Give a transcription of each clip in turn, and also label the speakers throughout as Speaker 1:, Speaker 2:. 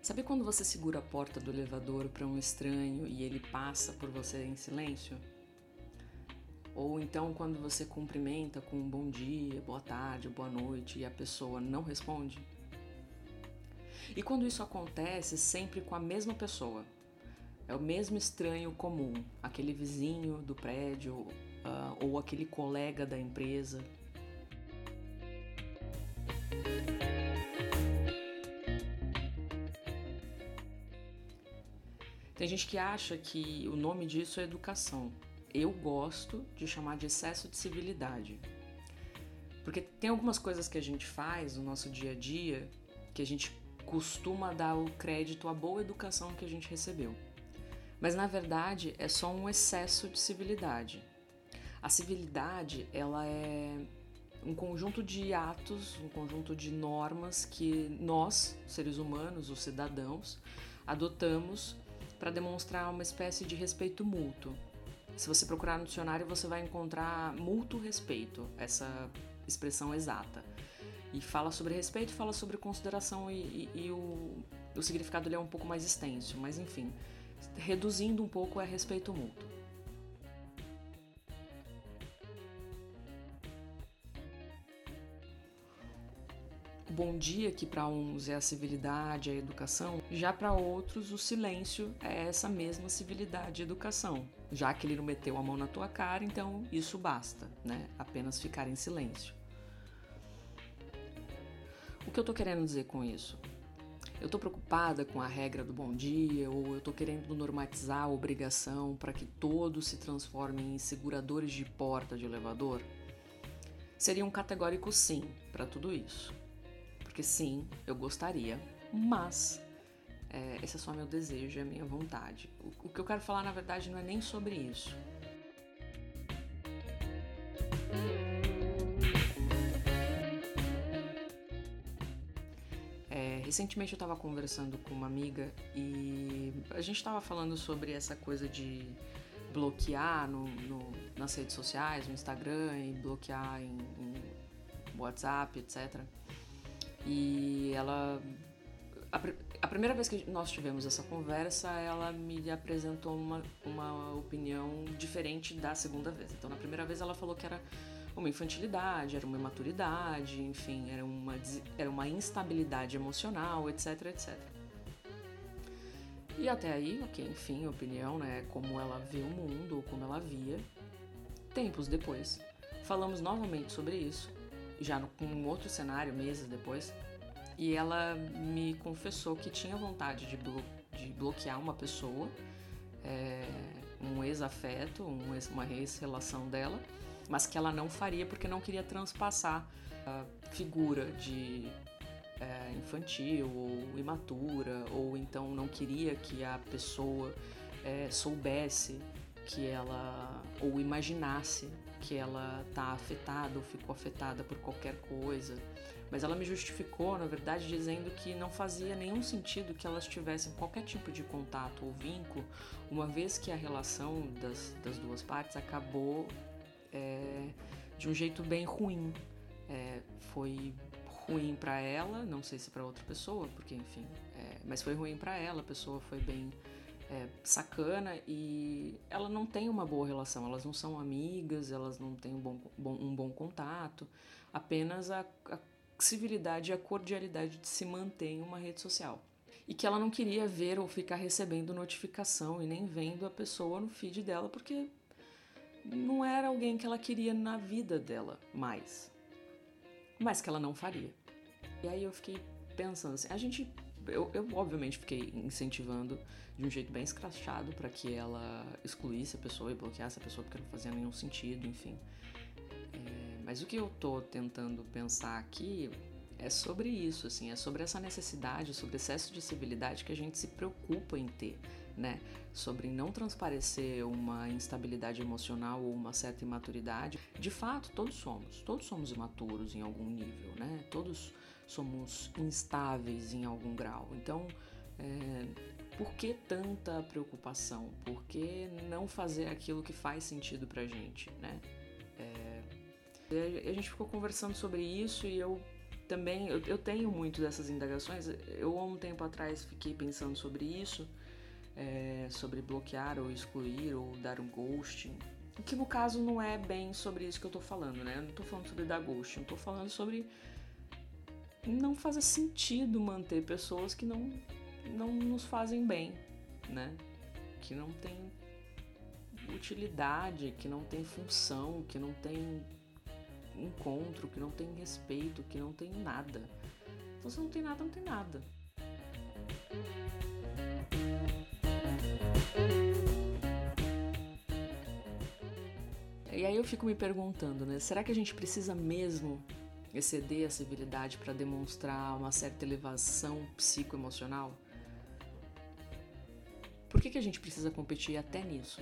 Speaker 1: Sabe quando você segura a porta do elevador para um estranho e ele passa por você em silêncio? Ou então quando você cumprimenta com um bom dia, boa tarde, boa noite e a pessoa não responde? E quando isso acontece sempre com a mesma pessoa, é o mesmo estranho comum, aquele vizinho do prédio uh, ou aquele colega da empresa Tem gente que acha que o nome disso é educação. Eu gosto de chamar de excesso de civilidade. Porque tem algumas coisas que a gente faz no nosso dia a dia que a gente costuma dar o crédito à boa educação que a gente recebeu. Mas na verdade é só um excesso de civilidade. A civilidade, ela é um conjunto de atos, um conjunto de normas que nós, seres humanos, os cidadãos, adotamos para demonstrar uma espécie de respeito mútuo. Se você procurar no dicionário, você vai encontrar mútuo respeito, essa expressão exata. E fala sobre respeito, fala sobre consideração e, e, e o, o significado é um pouco mais extenso, mas enfim, reduzindo um pouco é respeito mútuo. Bom dia, que para uns é a civilidade, a educação, já para outros o silêncio é essa mesma civilidade e educação. Já que ele não meteu a mão na tua cara, então isso basta, né? Apenas ficar em silêncio. O que eu tô querendo dizer com isso? Eu tô preocupada com a regra do bom dia ou eu tô querendo normatizar a obrigação para que todos se transformem em seguradores de porta de elevador? Seria um categórico sim para tudo isso. Porque sim, eu gostaria, mas é, esse é só meu desejo, é minha vontade. O, o que eu quero falar, na verdade, não é nem sobre isso. É, recentemente eu estava conversando com uma amiga e a gente estava falando sobre essa coisa de bloquear no, no, nas redes sociais, no Instagram e bloquear em, em WhatsApp, etc. E ela. A, a, primeira vez que nós tivemos essa conversa, ela me apresentou uma, uma opinião diferente da segunda vez. Então, na primeira vez, ela falou que era uma infantilidade, era uma imaturidade, enfim, era uma, era uma instabilidade emocional, etc, etc. E até aí, ok, enfim, opinião, né? Como ela vê o mundo, como ela via. Tempos depois, falamos novamente sobre isso já com um outro cenário, meses depois, e ela me confessou que tinha vontade de, blo de bloquear uma pessoa, é, um ex-afeto, um ex uma ex-relação dela, mas que ela não faria porque não queria transpassar a figura de é, infantil ou imatura, ou então não queria que a pessoa é, soubesse que ela ou imaginasse que ela tá afetada ou ficou afetada por qualquer coisa. Mas ela me justificou, na verdade, dizendo que não fazia nenhum sentido que elas tivessem qualquer tipo de contato ou vínculo, uma vez que a relação das, das duas partes acabou é, de um jeito bem ruim. É, foi ruim para ela, não sei se para outra pessoa, porque enfim, é, mas foi ruim para ela, a pessoa foi bem é, sacana e ela não tem uma boa relação, elas não são amigas, elas não têm um bom, bom um bom contato, apenas a, a civilidade e a cordialidade de se manter em uma rede social. E que ela não queria ver ou ficar recebendo notificação e nem vendo a pessoa no feed dela, porque não era alguém que ela queria na vida dela mais. Mas que ela não faria. E aí eu fiquei pensando assim, a gente eu, eu obviamente fiquei incentivando de um jeito bem escrachado para que ela excluísse a pessoa e bloqueasse a pessoa porque não fazia nenhum sentido, enfim. É, mas o que eu tô tentando pensar aqui é sobre isso, assim, é sobre essa necessidade, sobre excesso de civilidade que a gente se preocupa em ter, né? Sobre não transparecer uma instabilidade emocional ou uma certa imaturidade. De fato, todos somos, todos somos imaturos em algum nível, né? Todos somos instáveis em algum grau. Então, é, por que tanta preocupação? Por que não fazer aquilo que faz sentido pra gente, né? É, a gente ficou conversando sobre isso e eu também eu, eu, tenho muito dessas indagações. Eu há um tempo atrás fiquei pensando sobre isso, é, sobre bloquear ou excluir ou dar um ghosting. Que no caso não é bem sobre isso que eu tô falando, né? Eu não tô falando sobre dar ghosting, eu tô falando sobre não fazer sentido manter pessoas que não, não nos fazem bem, né? Que não tem utilidade, que não tem função, que não tem encontro, que não tem respeito, que não tem nada. Então se não tem nada, não tem nada. E aí eu fico me perguntando, né? Será que a gente precisa mesmo exceder a civilidade para demonstrar uma certa elevação psicoemocional? Por que, que a gente precisa competir até nisso?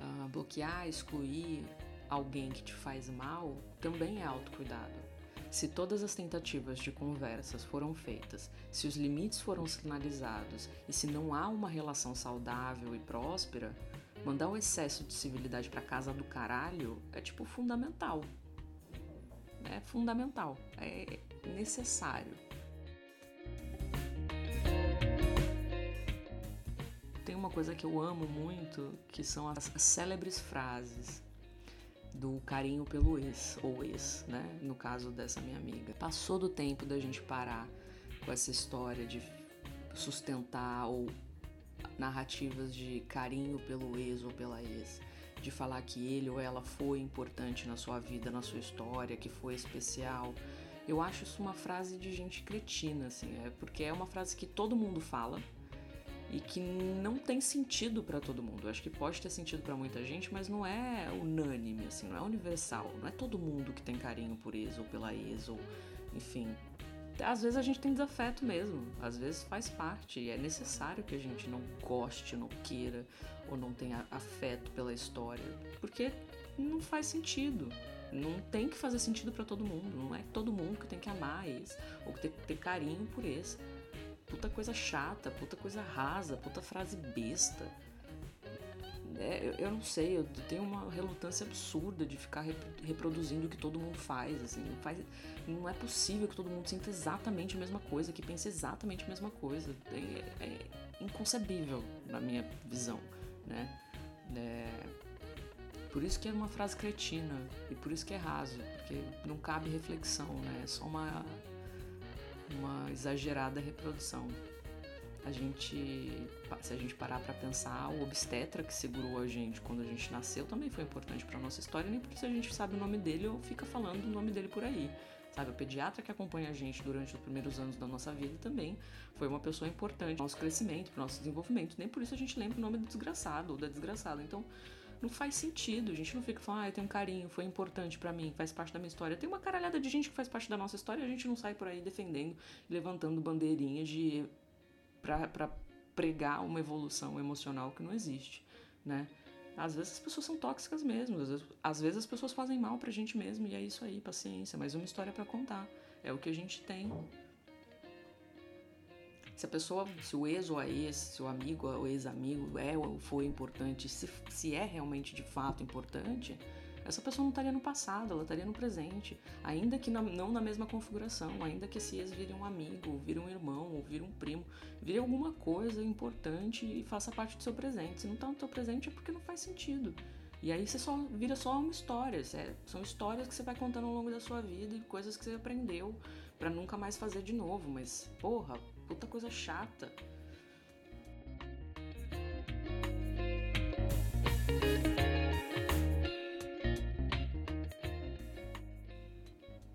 Speaker 1: Uh, bloquear, excluir alguém que te faz mal também é autocuidado. Se todas as tentativas de conversas foram feitas, se os limites foram sinalizados e se não há uma relação saudável e próspera, mandar o excesso de civilidade para casa do caralho é tipo fundamental. É fundamental, é necessário. Tem uma coisa que eu amo muito, que são as célebres frases do carinho pelo ex ou ex, né? No caso dessa minha amiga. Passou do tempo da gente parar com essa história de sustentar ou narrativas de carinho pelo ex ou pela ex, de falar que ele ou ela foi importante na sua vida, na sua história, que foi especial. Eu acho isso uma frase de gente cretina, assim, é porque é uma frase que todo mundo fala, e que não tem sentido para todo mundo. Eu acho que pode ter sentido para muita gente, mas não é unânime, assim, não é universal. Não é todo mundo que tem carinho por ex ou pela ex, ou enfim. Às vezes a gente tem desafeto mesmo, às vezes faz parte e é necessário que a gente não goste, não queira ou não tenha afeto pela história, porque não faz sentido. Não tem que fazer sentido para todo mundo, não é todo mundo que tem que amar ex ou que tem que ter carinho por ex puta coisa chata, puta coisa rasa, puta frase besta. É, eu, não sei, eu tenho uma relutância absurda de ficar rep reproduzindo o que todo mundo faz, assim, não, faz, não é possível que todo mundo sinta exatamente a mesma coisa, que pense exatamente a mesma coisa, é, é inconcebível na minha visão, né? É, por isso que é uma frase cretina e por isso que é raso, porque não cabe reflexão, né? É só uma uma exagerada reprodução. A gente, se a gente parar para pensar, o obstetra que segurou a gente quando a gente nasceu também foi importante para nossa história, nem porque se a gente sabe o nome dele ou fica falando o nome dele por aí. Sabe, o pediatra que acompanha a gente durante os primeiros anos da nossa vida também foi uma pessoa importante para nosso crescimento, para nosso desenvolvimento. Nem por isso a gente lembra o nome do desgraçado ou da desgraçada. Então, não faz sentido. A gente não fica falando, ah, eu tenho um carinho, foi importante para mim, faz parte da minha história. Tem uma caralhada de gente que faz parte da nossa história e a gente não sai por aí defendendo, levantando bandeirinhas de para pregar uma evolução emocional que não existe, né? Às vezes as pessoas são tóxicas mesmo, às vezes, às vezes as pessoas fazem mal pra gente mesmo e é isso aí, paciência, mas uma história para contar. É o que a gente tem. Se a pessoa, se o ex ou a ex, se o amigo ou ex-amigo é ou foi importante, se, se é realmente de fato importante, essa pessoa não estaria no passado, ela estaria no presente. Ainda que na, não na mesma configuração, ainda que esse ex vire um amigo, vire um irmão, ou vire um primo, vire alguma coisa importante e faça parte do seu presente. Se não está no seu presente é porque não faz sentido. E aí você só vira só uma história. São histórias que você vai contando ao longo da sua vida e coisas que você aprendeu para nunca mais fazer de novo. Mas, porra, puta coisa chata.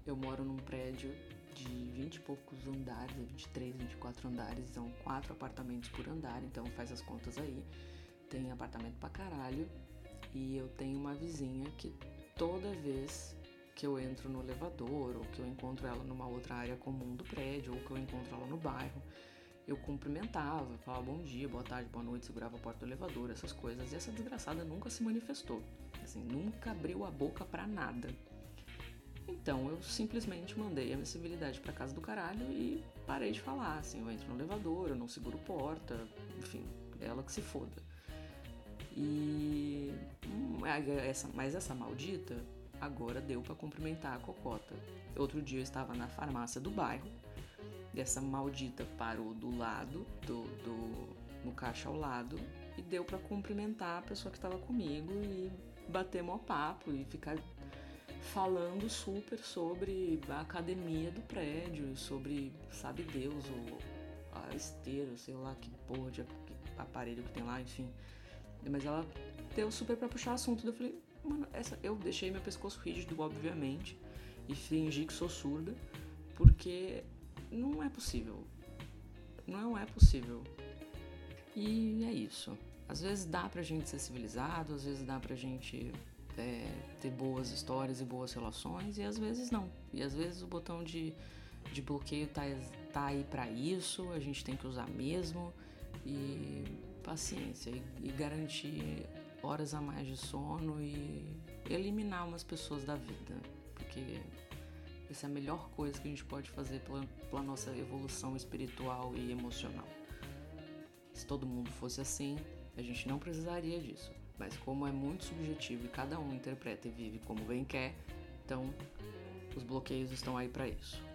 Speaker 1: Eu moro num prédio de 20 e poucos andares, 23, 24 andares, são quatro apartamentos por andar, então faz as contas aí. Tem apartamento pra caralho. E eu tenho uma vizinha que toda vez que eu entro no elevador, ou que eu encontro ela numa outra área comum do prédio, ou que eu encontro ela no bairro, eu cumprimentava, falava bom dia, boa tarde, boa noite, segurava a porta do elevador, essas coisas. E essa desgraçada nunca se manifestou, assim, nunca abriu a boca para nada. Então eu simplesmente mandei a minha civilidade para casa do caralho e parei de falar, assim, eu entro no elevador, eu não seguro porta, enfim, ela que se foda. E hum, essa, mas essa maldita agora deu para cumprimentar a cocota. Outro dia eu estava na farmácia do bairro, essa maldita parou do lado, do, do no caixa ao lado, e deu para cumprimentar a pessoa que estava comigo e bater mó papo e ficar falando super sobre a academia do prédio, sobre, sabe Deus, o a esteira, sei lá que porra de aparelho que tem lá, enfim. Mas ela deu super pra puxar assunto. Eu falei, mano, essa, eu deixei meu pescoço rígido, obviamente, e fingi que sou surda, porque não é possível. Não é possível. E é isso. Às vezes dá pra gente ser civilizado, às vezes dá pra gente é, ter boas histórias e boas relações, e às vezes não. E às vezes o botão de, de bloqueio tá, tá aí para isso, a gente tem que usar mesmo, e paciência, e, e garantir horas a mais de sono e eliminar umas pessoas da vida, porque essa é a melhor coisa que a gente pode fazer pela, pela nossa evolução espiritual e emocional. Se todo mundo fosse assim, a gente não precisaria disso. Mas como é muito subjetivo e cada um interpreta e vive como bem quer, então os bloqueios estão aí para isso.